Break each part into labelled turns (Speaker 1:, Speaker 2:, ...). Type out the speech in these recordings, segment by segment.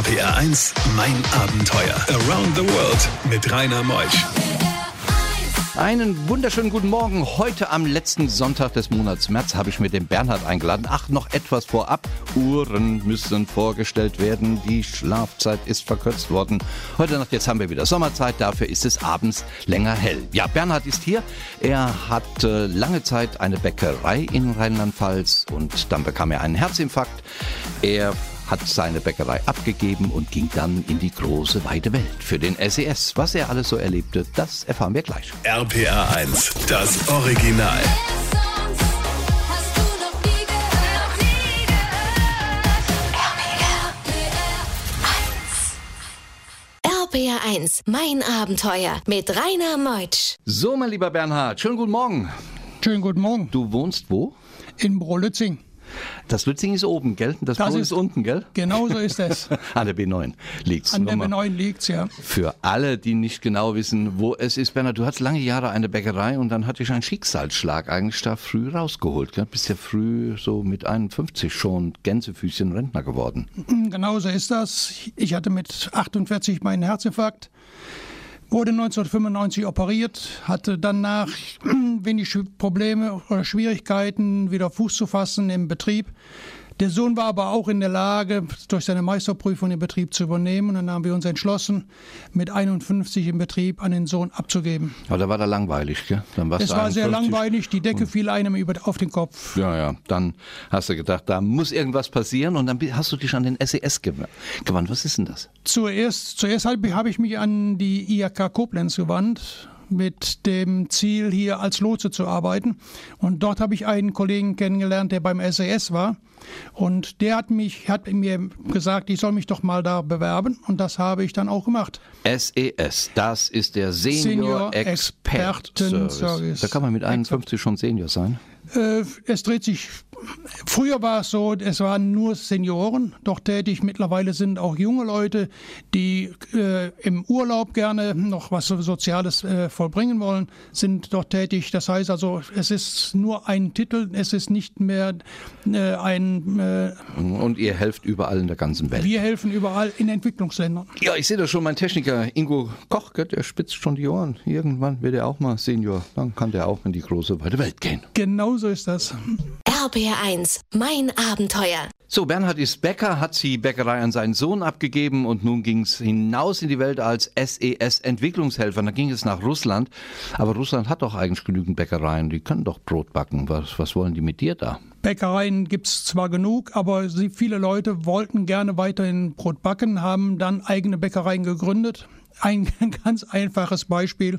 Speaker 1: RPR 1, mein Abenteuer. Around the World mit Rainer Meusch.
Speaker 2: Einen wunderschönen guten Morgen. Heute am letzten Sonntag des Monats März habe ich mir den Bernhard eingeladen. Ach, noch etwas vorab. Uhren müssen vorgestellt werden. Die Schlafzeit ist verkürzt worden. Heute Nacht, jetzt haben wir wieder Sommerzeit. Dafür ist es abends länger hell. Ja, Bernhard ist hier. Er hat äh, lange Zeit eine Bäckerei in Rheinland-Pfalz und dann bekam er einen Herzinfarkt. Er hat seine Bäckerei abgegeben und ging dann in die große weite Welt für den SES. Was er alles so erlebte, das erfahren wir gleich.
Speaker 1: RPR 1, das Original.
Speaker 3: RPR 1, mein Abenteuer mit Rainer Meutsch.
Speaker 2: So, mein lieber Bernhard, schönen guten Morgen.
Speaker 4: Schönen guten Morgen.
Speaker 2: Du wohnst wo?
Speaker 4: In Brolützing.
Speaker 2: Das Lützing ist oben, gell? Das,
Speaker 4: Das
Speaker 2: ist,
Speaker 4: ist-
Speaker 2: unten, gell?
Speaker 4: Genau so ist es.
Speaker 2: An der B9 liegt's.
Speaker 4: An der
Speaker 2: Nur mal
Speaker 4: B9 liegt's ja.
Speaker 2: Für alle, die nicht genau wissen, wo es ist, Bernhard, du hattest lange Jahre eine Bäckerei und dann hatte ich einen Schicksalsschlag eigentlich da früh rausgeholt. Gell? Bist ja früh so mit 51 schon Gänsefüßchen Rentner geworden.
Speaker 4: Genau so ist das. Ich hatte mit 48 meinen Herzinfarkt, wurde 1995 operiert, hatte danach wenig Probleme oder Schwierigkeiten, wieder Fuß zu fassen im Betrieb. Der Sohn war aber auch in der Lage, durch seine Meisterprüfung den Betrieb zu übernehmen. Und dann haben wir uns entschlossen, mit 51 im Betrieb an den Sohn abzugeben.
Speaker 2: Aber da war da langweilig, gell? Dann warst
Speaker 4: Es war sehr
Speaker 2: 51.
Speaker 4: langweilig, die Decke fiel einem über, auf den Kopf.
Speaker 2: Ja, ja. Dann hast du gedacht, da muss irgendwas passieren und dann hast du dich an den SES gew- gewandt. Was ist denn das?
Speaker 4: Zuerst, zuerst habe habe ich mich an die IHK Koblenz gewandt mit dem Ziel, hier als Lotse zu arbeiten. Und dort habe ich einen Kollegen kennengelernt, der beim SAS war. Und der hat mich, hat mir gesagt, ich soll mich doch mal da bewerben. Und das habe ich dann auch gemacht.
Speaker 2: SES, E das ist der Senior,
Speaker 4: Senior
Speaker 2: Expert Service. Da kann man mit 51 schon Senior sein.
Speaker 4: Äh, es dreht sich. Früher war es so, es waren nur Senioren dort tätig. Mittlerweile sind auch junge Leute, die äh, im Urlaub gerne noch was Soziales äh, vollbringen wollen, sind dort tätig. Das heißt also, es ist nur ein Titel, es ist nicht mehr äh, ein. Äh,
Speaker 2: Und ihr helft überall in der ganzen Welt.
Speaker 4: wir helfen überall in Entwicklungsländern.
Speaker 2: Ja, ich sehe das schon, mein Techniker Ingo Koch, der spitzt schon die Ohren. Irgendwann wird er auch mal Senior. Dann kann der auch in die große weite Welt gehen.
Speaker 4: Genau so ist das.
Speaker 3: RPR 1, mein Abenteuer.
Speaker 2: So, Bernhard ist Bäcker, hat die Bäckerei an seinen Sohn abgegeben und nun ging es hinaus in die Welt als SES-Entwicklungshelfer. Dann ging es nach Russland. Aber Russland hat doch eigentlich genügend Bäckereien. Die können doch Brot backen. Was, was wollen die mit dir da?
Speaker 4: Bäckereien gibt es zwar genug, aber sie, viele Leute wollten gerne weiterhin Brot backen, haben dann eigene Bäckereien gegründet. Ein ganz einfaches Beispiel.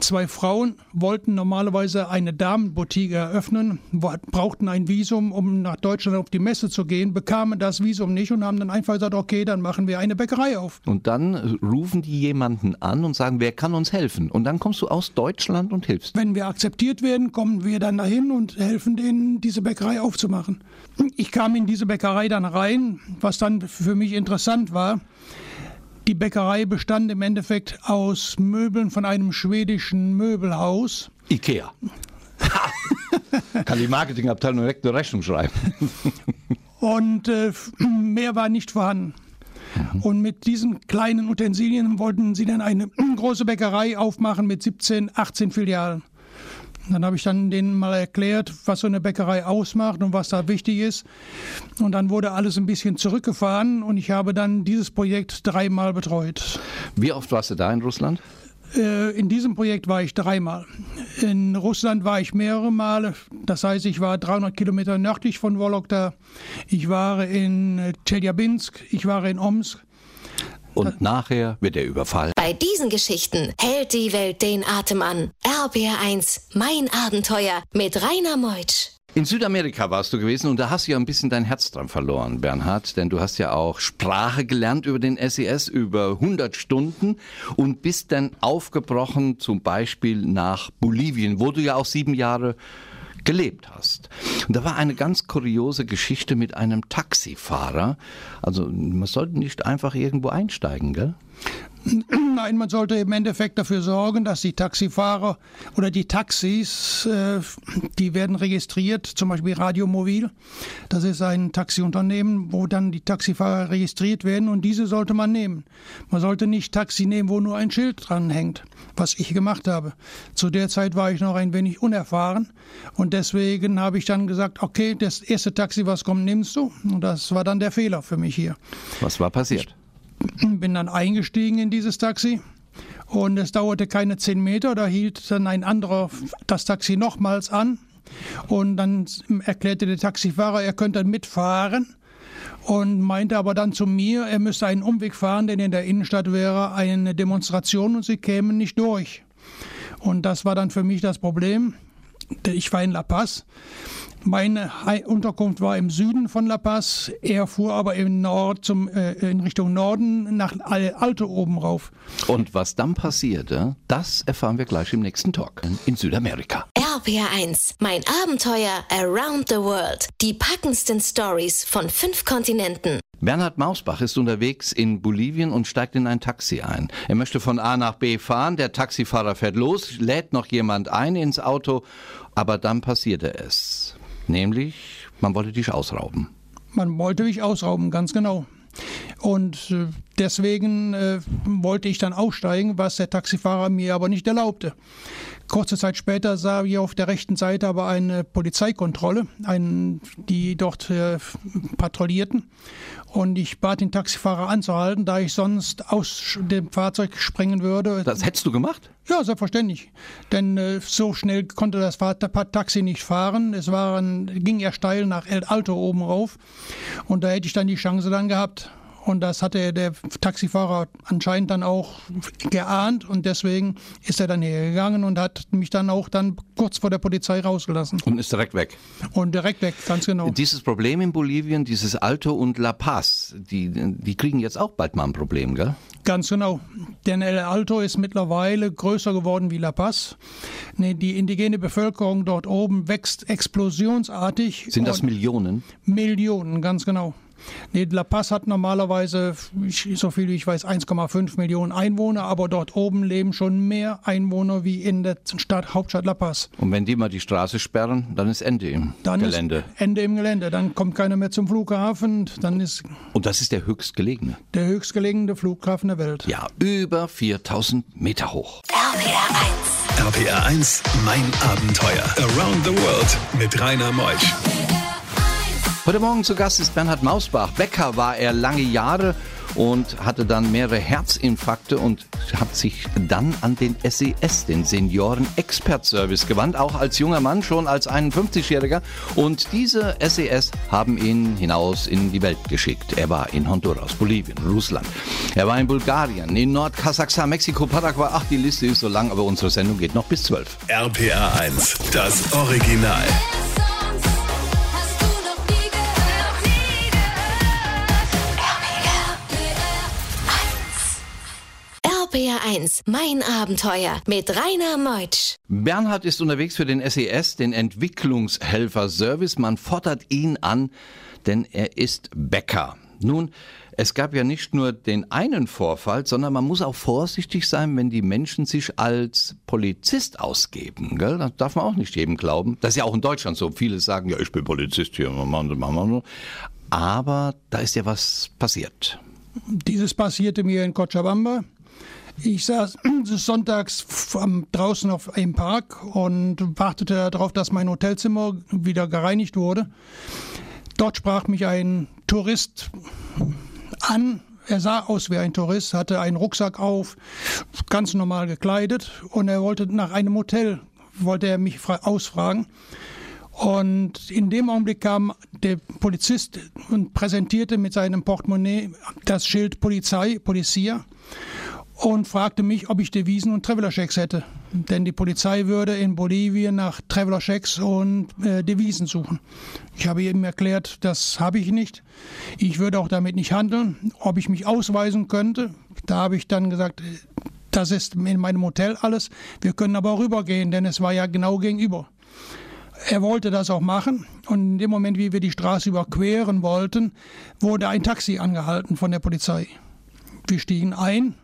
Speaker 4: Zwei Frauen wollten normalerweise eine Damenboutique eröffnen, brauchten ein Visum, um nach Deutschland auf die Messe zu gehen, bekamen das Visum nicht und haben dann einfach gesagt, okay, dann machen wir eine Bäckerei auf.
Speaker 2: Und dann rufen die jemanden an und sagen, wer kann uns helfen? Und dann kommst du aus Deutschland und hilfst.
Speaker 4: Wenn wir akzeptiert werden, kommen wir dann dahin und helfen denen, diese Bäckerei aufzumachen. Ich kam in diese Bäckerei dann rein, was dann für mich interessant war. Die Bäckerei bestand im Endeffekt aus Möbeln von einem schwedischen Möbelhaus.
Speaker 2: Ikea. kann die Marketingabteilung direkt eine Rechnung schreiben.
Speaker 4: Und äh, mehr war nicht vorhanden. Und mit diesen kleinen Utensilien wollten sie dann eine große Bäckerei aufmachen mit 17, 18 Filialen. Dann habe ich dann denen mal erklärt, was so eine Bäckerei ausmacht und was da wichtig ist. Und dann wurde alles ein bisschen zurückgefahren und ich habe dann dieses Projekt dreimal betreut.
Speaker 2: Wie oft warst du da in Russland?
Speaker 4: Äh, In diesem Projekt war ich dreimal. In Russland war ich mehrere Male. Das heißt, ich war 300 Kilometer nördlich von Wologda. Ich war in Tscheljabinsk. Ich war in Omsk.
Speaker 2: Und nachher wird er überfallen.
Speaker 3: Bei diesen Geschichten hält die Welt den Atem an. RPR 1, mein Abenteuer mit Rainer Meutsch.
Speaker 2: In Südamerika warst du gewesen und da hast du ja ein bisschen dein Herz dran verloren, Bernhard, denn du hast ja auch Sprache gelernt über den SES über 100 Stunden und bist dann aufgebrochen zum Beispiel nach Bolivien, wo du ja auch sieben Jahre gelebt hast. Und da war eine ganz kuriose Geschichte mit einem Taxifahrer. Also man sollte nicht einfach irgendwo einsteigen, gell?
Speaker 4: Nein, man sollte im Endeffekt dafür sorgen, dass die Taxifahrer oder die Taxis, äh, die werden registriert, zum Beispiel Radiomobil. Das ist ein Taxiunternehmen, wo dann die Taxifahrer registriert werden und diese sollte man nehmen. Man sollte nicht Taxi nehmen, wo nur ein Schild dran hängt, was ich gemacht habe. Zu der Zeit war ich noch ein wenig unerfahren und deswegen habe ich dann gesagt, okay, das erste Taxi, was kommt, nimmst du. Und das war dann der Fehler für mich hier.
Speaker 2: Was war passiert? Ich
Speaker 4: bin dann eingestiegen in dieses Taxi und es dauerte keine zehn Meter, da hielt dann ein anderer das Taxi nochmals an und dann erklärte der Taxifahrer, er könnte mitfahren und meinte aber dann zu mir, er müsste einen Umweg fahren, denn in der Innenstadt wäre eine Demonstration und sie kämen nicht durch. Und das war dann für mich das Problem. Ich war in La Paz meine Unterkunft war im Süden von La Paz. Er fuhr aber im Nord zum, äh, in Richtung Norden nach Alto oben rauf.
Speaker 2: Und was dann passierte, das erfahren wir gleich im nächsten Talk in Südamerika.
Speaker 3: RPR1, mein Abenteuer Around the World. Die packendsten Stories von fünf Kontinenten.
Speaker 2: Bernhard Mausbach ist unterwegs in Bolivien und steigt in ein Taxi ein. Er möchte von A nach B fahren, der Taxifahrer fährt los, lädt noch jemand ein ins Auto, aber dann passierte es. Nämlich, man wollte dich ausrauben.
Speaker 4: Man wollte mich ausrauben, ganz genau. Und äh, deswegen äh, wollte ich dann aussteigen, was der Taxifahrer mir aber nicht erlaubte. Kurze Zeit später sah ich auf der rechten Seite aber eine Polizeikontrolle, einen, die dort äh, patrouillierten. Und ich bat den Taxifahrer anzuhalten, da ich sonst aus dem Fahrzeug springen würde.
Speaker 2: Das hättest du gemacht?
Speaker 4: Ja, selbstverständlich. Denn äh, so schnell konnte das Taxi nicht fahren. Es waren, ging ja steil nach El Alto oben rauf. Und da hätte ich dann die Chance dann gehabt. Und das hatte der Taxifahrer anscheinend dann auch geahnt und deswegen ist er dann hergegangen und hat mich dann auch dann kurz vor der Polizei rausgelassen.
Speaker 2: Und ist direkt weg.
Speaker 4: Und direkt weg, ganz genau.
Speaker 2: Dieses Problem in Bolivien, dieses Alto und La Paz, die, die kriegen jetzt auch bald mal ein Problem, gell?
Speaker 4: Ganz genau. Denn El Alto ist mittlerweile größer geworden wie La Paz. Die indigene Bevölkerung dort oben wächst explosionsartig.
Speaker 2: Sind das Millionen?
Speaker 4: Millionen, ganz genau. Nee, La Paz hat normalerweise, so viel wie ich weiß, 1,5 Millionen Einwohner, aber dort oben leben schon mehr Einwohner wie in der Stadt, Hauptstadt La Paz.
Speaker 2: Und wenn die mal die Straße sperren, dann ist Ende im
Speaker 4: dann
Speaker 2: Gelände.
Speaker 4: Ende im Gelände. Dann kommt keiner mehr zum Flughafen. Dann ist
Speaker 2: Und das ist der höchstgelegene?
Speaker 4: Der höchstgelegene Flughafen der Welt.
Speaker 2: Ja, über 4000 Meter hoch.
Speaker 1: RPR 1. RPR 1, mein Abenteuer. Around the World mit Rainer Meusch.
Speaker 2: Heute Morgen zu Gast ist Bernhard Mausbach. Bäcker war er lange Jahre und hatte dann mehrere Herzinfarkte und hat sich dann an den SES, den Senioren Expert Service, gewandt, auch als junger Mann, schon als 51-Jähriger. Und diese SES haben ihn hinaus in die Welt geschickt. Er war in Honduras, Bolivien, Russland. Er war in Bulgarien, in Nordkasachstan, Mexiko, Paraguay. Ach, die Liste ist so lang, aber unsere Sendung geht noch bis 12.
Speaker 1: RPA 1, das Original.
Speaker 3: RPR1, mein Abenteuer mit Rainer Meutsch.
Speaker 2: Bernhard ist unterwegs für den SES, den Entwicklungshelfer-Service. Man fordert ihn an, denn er ist Bäcker. Nun, es gab ja nicht nur den einen Vorfall, sondern man muss auch vorsichtig sein, wenn die Menschen sich als Polizist ausgeben. Gell? Das darf man auch nicht jedem glauben. Das ist ja auch in Deutschland so. Viele sagen, ja, ich bin Polizist hier. Aber da ist ja was passiert.
Speaker 4: Dieses passierte mir in Cochabamba. Ich saß sonntags draußen auf einem Park und wartete darauf, dass mein Hotelzimmer wieder gereinigt wurde. Dort sprach mich ein Tourist an. Er sah aus wie ein Tourist, hatte einen Rucksack auf, ganz normal gekleidet und er wollte nach einem Hotel, wollte er mich ausfragen. Und in dem Augenblick kam der Polizist und präsentierte mit seinem Portemonnaie das Schild Polizei, Polizia und fragte mich, ob ich Devisen und Traveler-Schecks hätte. Denn die Polizei würde in Bolivien nach Traveler-Schecks und äh, Devisen suchen. Ich habe ihm erklärt, das habe ich nicht. Ich würde auch damit nicht handeln. Ob ich mich ausweisen könnte, da habe ich dann gesagt, das ist in meinem Hotel alles. Wir können aber rübergehen, denn es war ja genau gegenüber. Er wollte das auch machen und in dem Moment, wie wir die Straße überqueren wollten, wurde ein Taxi angehalten von der Polizei. Wir stiegen ein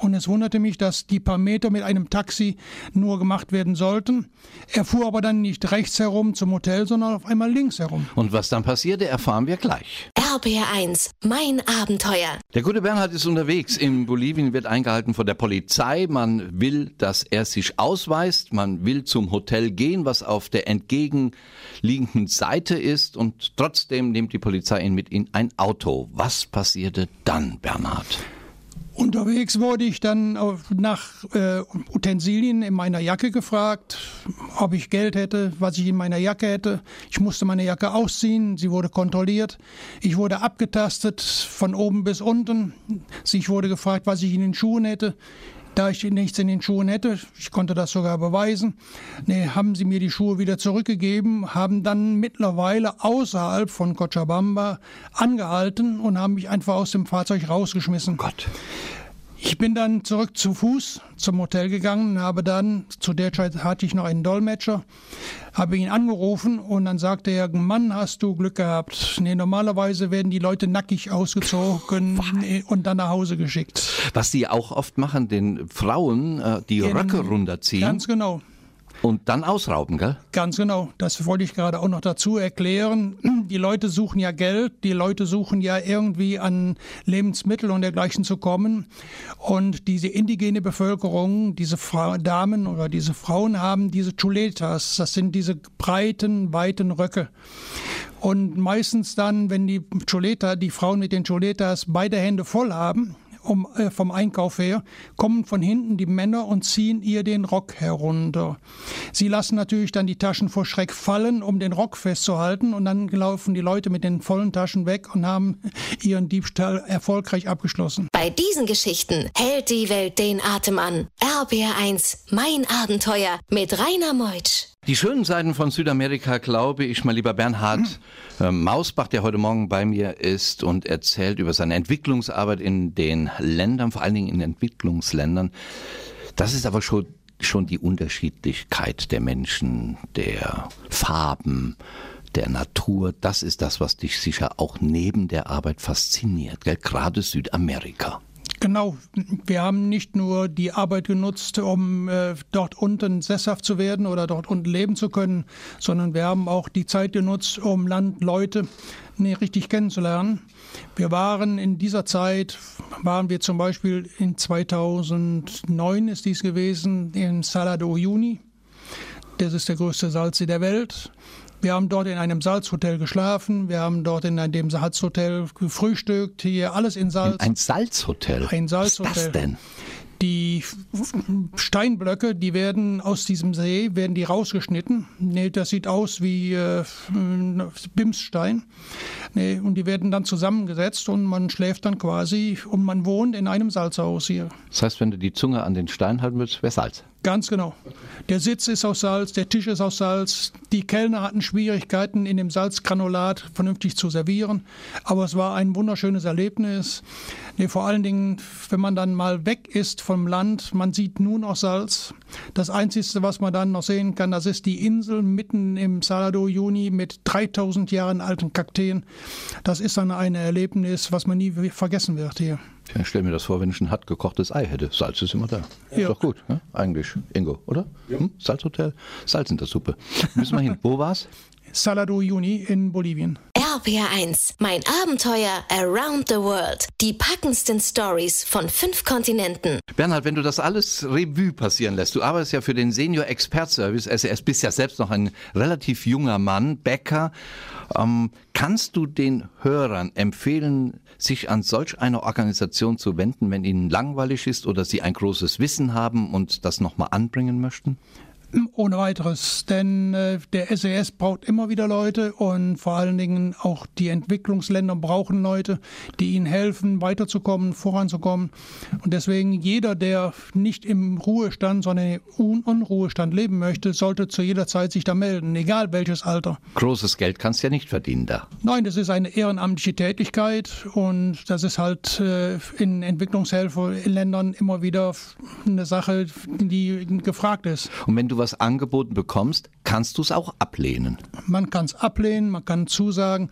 Speaker 4: und es wunderte mich, dass die paar Meter mit einem Taxi nur gemacht werden sollten. Er fuhr aber dann nicht rechts herum zum Hotel, sondern auf einmal links herum.
Speaker 2: Und was dann passierte, erfahren wir gleich.
Speaker 3: RBR1, mein Abenteuer.
Speaker 2: Der gute Bernhard ist unterwegs. In Bolivien wird eingehalten von der Polizei. Man will, dass er sich ausweist. Man will zum Hotel gehen, was auf der entgegenliegenden Seite ist. Und trotzdem nimmt die Polizei ihn mit in ein Auto. Was passierte dann, Bernhard?
Speaker 4: Unterwegs wurde ich dann nach äh, Utensilien in meiner Jacke gefragt, ob ich Geld hätte, was ich in meiner Jacke hätte. Ich musste meine Jacke ausziehen, sie wurde kontrolliert. Ich wurde abgetastet von oben bis unten. Ich wurde gefragt, was ich in den Schuhen hätte. Da ich nichts in den Schuhen hätte, ich konnte das sogar beweisen, nee, haben sie mir die Schuhe wieder zurückgegeben, haben dann mittlerweile außerhalb von Cochabamba angehalten und haben mich einfach aus dem Fahrzeug rausgeschmissen.
Speaker 2: Gott.
Speaker 4: Ich bin dann zurück zu Fuß zum Hotel gegangen, habe dann, zu der Zeit hatte ich noch einen Dolmetscher, habe ihn angerufen und dann sagte er, Mann, hast du Glück gehabt. Nee, normalerweise werden die Leute nackig ausgezogen und dann nach Hause geschickt.
Speaker 2: Was die auch oft machen, den Frauen äh, die Röcke runterziehen
Speaker 4: Ganz genau.
Speaker 2: Und dann ausrauben, gell?
Speaker 4: Ganz genau, das wollte ich gerade auch noch dazu erklären. Die Leute suchen ja Geld, die Leute suchen ja irgendwie an Lebensmittel und dergleichen zu kommen. Und diese indigene Bevölkerung, diese Fra Damen oder diese Frauen haben diese Chuletas, das sind diese breiten, weiten Röcke. Und meistens dann, wenn die Chuleta, die Frauen mit den Chuletas beide Hände voll haben, um, äh, vom Einkauf her, kommen von hinten die Männer und ziehen ihr den Rock herunter. Sie lassen natürlich dann die Taschen vor Schreck fallen, um den Rock festzuhalten und dann laufen die Leute mit den vollen Taschen weg und haben ihren Diebstahl erfolgreich abgeschlossen.
Speaker 3: Bei diesen Geschichten hält die Welt den Atem an. RBR1, mein Abenteuer mit Rainer Meutsch.
Speaker 2: Die schönen Seiten von Südamerika, glaube ich, mein lieber Bernhard äh, Mausbach, der heute Morgen bei mir ist und erzählt über seine Entwicklungsarbeit in den Ländern, vor allen Dingen in Entwicklungsländern. Das ist aber schon, schon die Unterschiedlichkeit der Menschen, der Farben, der Natur. Das ist das, was dich sicher auch neben der Arbeit fasziniert, gell? gerade Südamerika.
Speaker 4: Genau, wir haben nicht nur die Arbeit genutzt, um äh, dort unten sesshaft zu werden oder dort unten leben zu können, sondern wir haben auch die Zeit genutzt, um Land, Leute nee, richtig kennenzulernen. Wir waren in dieser Zeit, waren wir zum Beispiel in 2009 ist dies gewesen, in Sala de Uyuni. Das ist der größte Salzsee der Welt. Wir haben dort in einem Salzhotel geschlafen. Wir haben dort in dem Salzhotel gefrühstückt. Hier alles in Salz.
Speaker 2: Ein Salzhotel.
Speaker 4: Ein Salzhotel.
Speaker 2: Was ist das denn?
Speaker 4: Die Steinblöcke, die werden aus diesem See, werden die rausgeschnitten. Nee, das sieht aus wie äh, Bimsstein. Nee, und die werden dann zusammengesetzt und man schläft dann quasi und man wohnt in einem Salzhaus hier.
Speaker 2: Das heißt, wenn du die Zunge an den Stein halten willst, wäre Salz.
Speaker 4: Ganz genau. Der Sitz ist aus Salz, der Tisch ist aus Salz. Die Kellner hatten Schwierigkeiten, in dem Salzgranulat vernünftig zu servieren. Aber es war ein wunderschönes Erlebnis. Nee, vor allen Dingen, wenn man dann mal weg ist vom Land, man sieht nur noch Salz. Das Einzige, was man dann noch sehen kann, das ist die Insel mitten im Salado Juni mit 3000 Jahren alten Kakteen. Das ist dann ein Erlebnis, was man nie vergessen wird hier.
Speaker 2: Ja, stell mir das vor, wenn ich ein hart gekochtes Ei hätte. Salz ist immer da. Ist
Speaker 4: Ja.
Speaker 2: doch gut, ne? eigentlich, Ingo, oder? Hm? Salzhotel, Salz in der Suppe. Müssen wir hin. Wo war's?
Speaker 4: Salado Juni in Bolivien.
Speaker 3: RPR1, mein Abenteuer around the world. Die packendsten Stories von fünf Kontinenten.
Speaker 2: Bernhard, wenn du das alles Revue passieren lässt, du arbeitest ja für den Senior Expert Service, SES, bist ja selbst noch ein relativ junger Mann, Bäcker. Ähm, kannst du den Hörern empfehlen, sich an solch eine Organisation zu wenden, wenn ihnen langweilig ist oder sie ein großes Wissen haben und das nochmal anbringen möchten?
Speaker 4: Ohne weiteres, denn äh, der SES braucht immer wieder Leute und vor allen Dingen auch die Entwicklungsländer brauchen Leute, die ihnen helfen, weiterzukommen, voranzukommen. Und deswegen jeder, der nicht im Ruhestand, sondern im Un Unruhestand leben möchte, sollte zu jeder Zeit sich da melden, egal welches Alter.
Speaker 2: Großes Geld kannst du ja nicht verdienen da.
Speaker 4: Nein, das ist eine ehrenamtliche Tätigkeit und das ist halt äh, in Entwicklungshelferländern immer wieder eine Sache, die gefragt ist.
Speaker 2: Und wenn du was angeboten bekommst, kannst du es auch ablehnen.
Speaker 4: Man kann es ablehnen, man kann zusagen.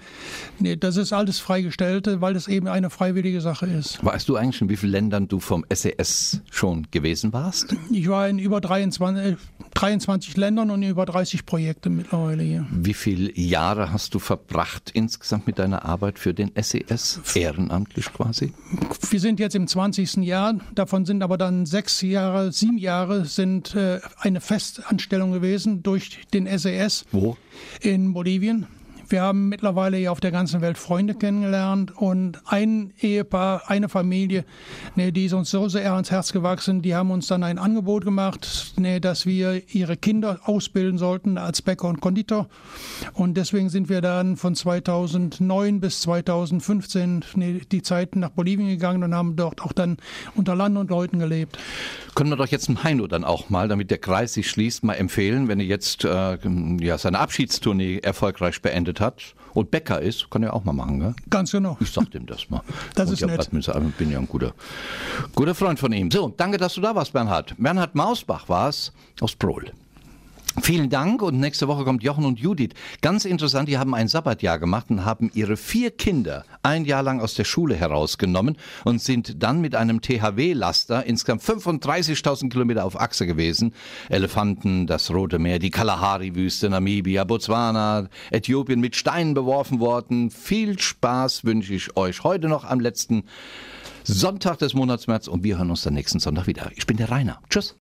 Speaker 4: Nee, das ist alles Freigestellte, weil es eben eine freiwillige Sache ist.
Speaker 2: Weißt du eigentlich, in wie vielen Ländern du vom SES schon gewesen warst?
Speaker 4: Ich war in über 23, 23 Ländern und über 30 Projekten mittlerweile hier.
Speaker 2: Wie viele Jahre hast du verbracht insgesamt mit deiner Arbeit für den SES? Ehrenamtlich quasi?
Speaker 4: Wir sind jetzt im 20. Jahr, davon sind aber dann sechs Jahre, sieben Jahre sind äh, eine Festanstellung gewesen durch den SES.
Speaker 2: Wo?
Speaker 4: In Bolivien. Wir haben mittlerweile ja auf der ganzen Welt Freunde kennengelernt und ein Ehepaar, eine Familie, ne, die ist uns so sehr ans Herz gewachsen, die haben uns dann ein Angebot gemacht, ne, dass wir ihre Kinder ausbilden sollten als Bäcker und Konditor. Und deswegen sind wir dann von 2009 bis 2015 ne, die Zeit nach Bolivien gegangen und haben dort auch dann unter Land und Leuten gelebt.
Speaker 2: Können wir doch jetzt dem Heino dann auch mal, damit der Kreis sich schließt, mal empfehlen, wenn er jetzt äh, ja, seine Abschiedstournee erfolgreich beendet hat und Bäcker ist, kann er auch mal machen, gell?
Speaker 4: Ganz genau.
Speaker 2: Ich sag dem das mal.
Speaker 4: Das
Speaker 2: und
Speaker 4: ist
Speaker 2: ja,
Speaker 4: nett.
Speaker 2: Ich bin ja ein guter, guter Freund von ihm. So, danke, dass du da warst, Bernhard. Bernhard Mausbach war es aus Prohl. Vielen Dank und nächste Woche kommt Jochen und Judith. Ganz interessant, die haben ein Sabbatjahr gemacht und haben ihre vier Kinder ein Jahr lang aus der Schule herausgenommen und sind dann mit einem THW-Laster insgesamt 35.000 Kilometer auf Achse gewesen. Elefanten, das Rote Meer, die Kalahari-Wüste, Namibia, Botswana, Äthiopien mit Steinen beworfen worden. Viel Spaß wünsche ich euch heute noch am letzten Sonntag des Monats März und wir hören uns dann nächsten Sonntag wieder. Ich bin der Rainer. Tschüss.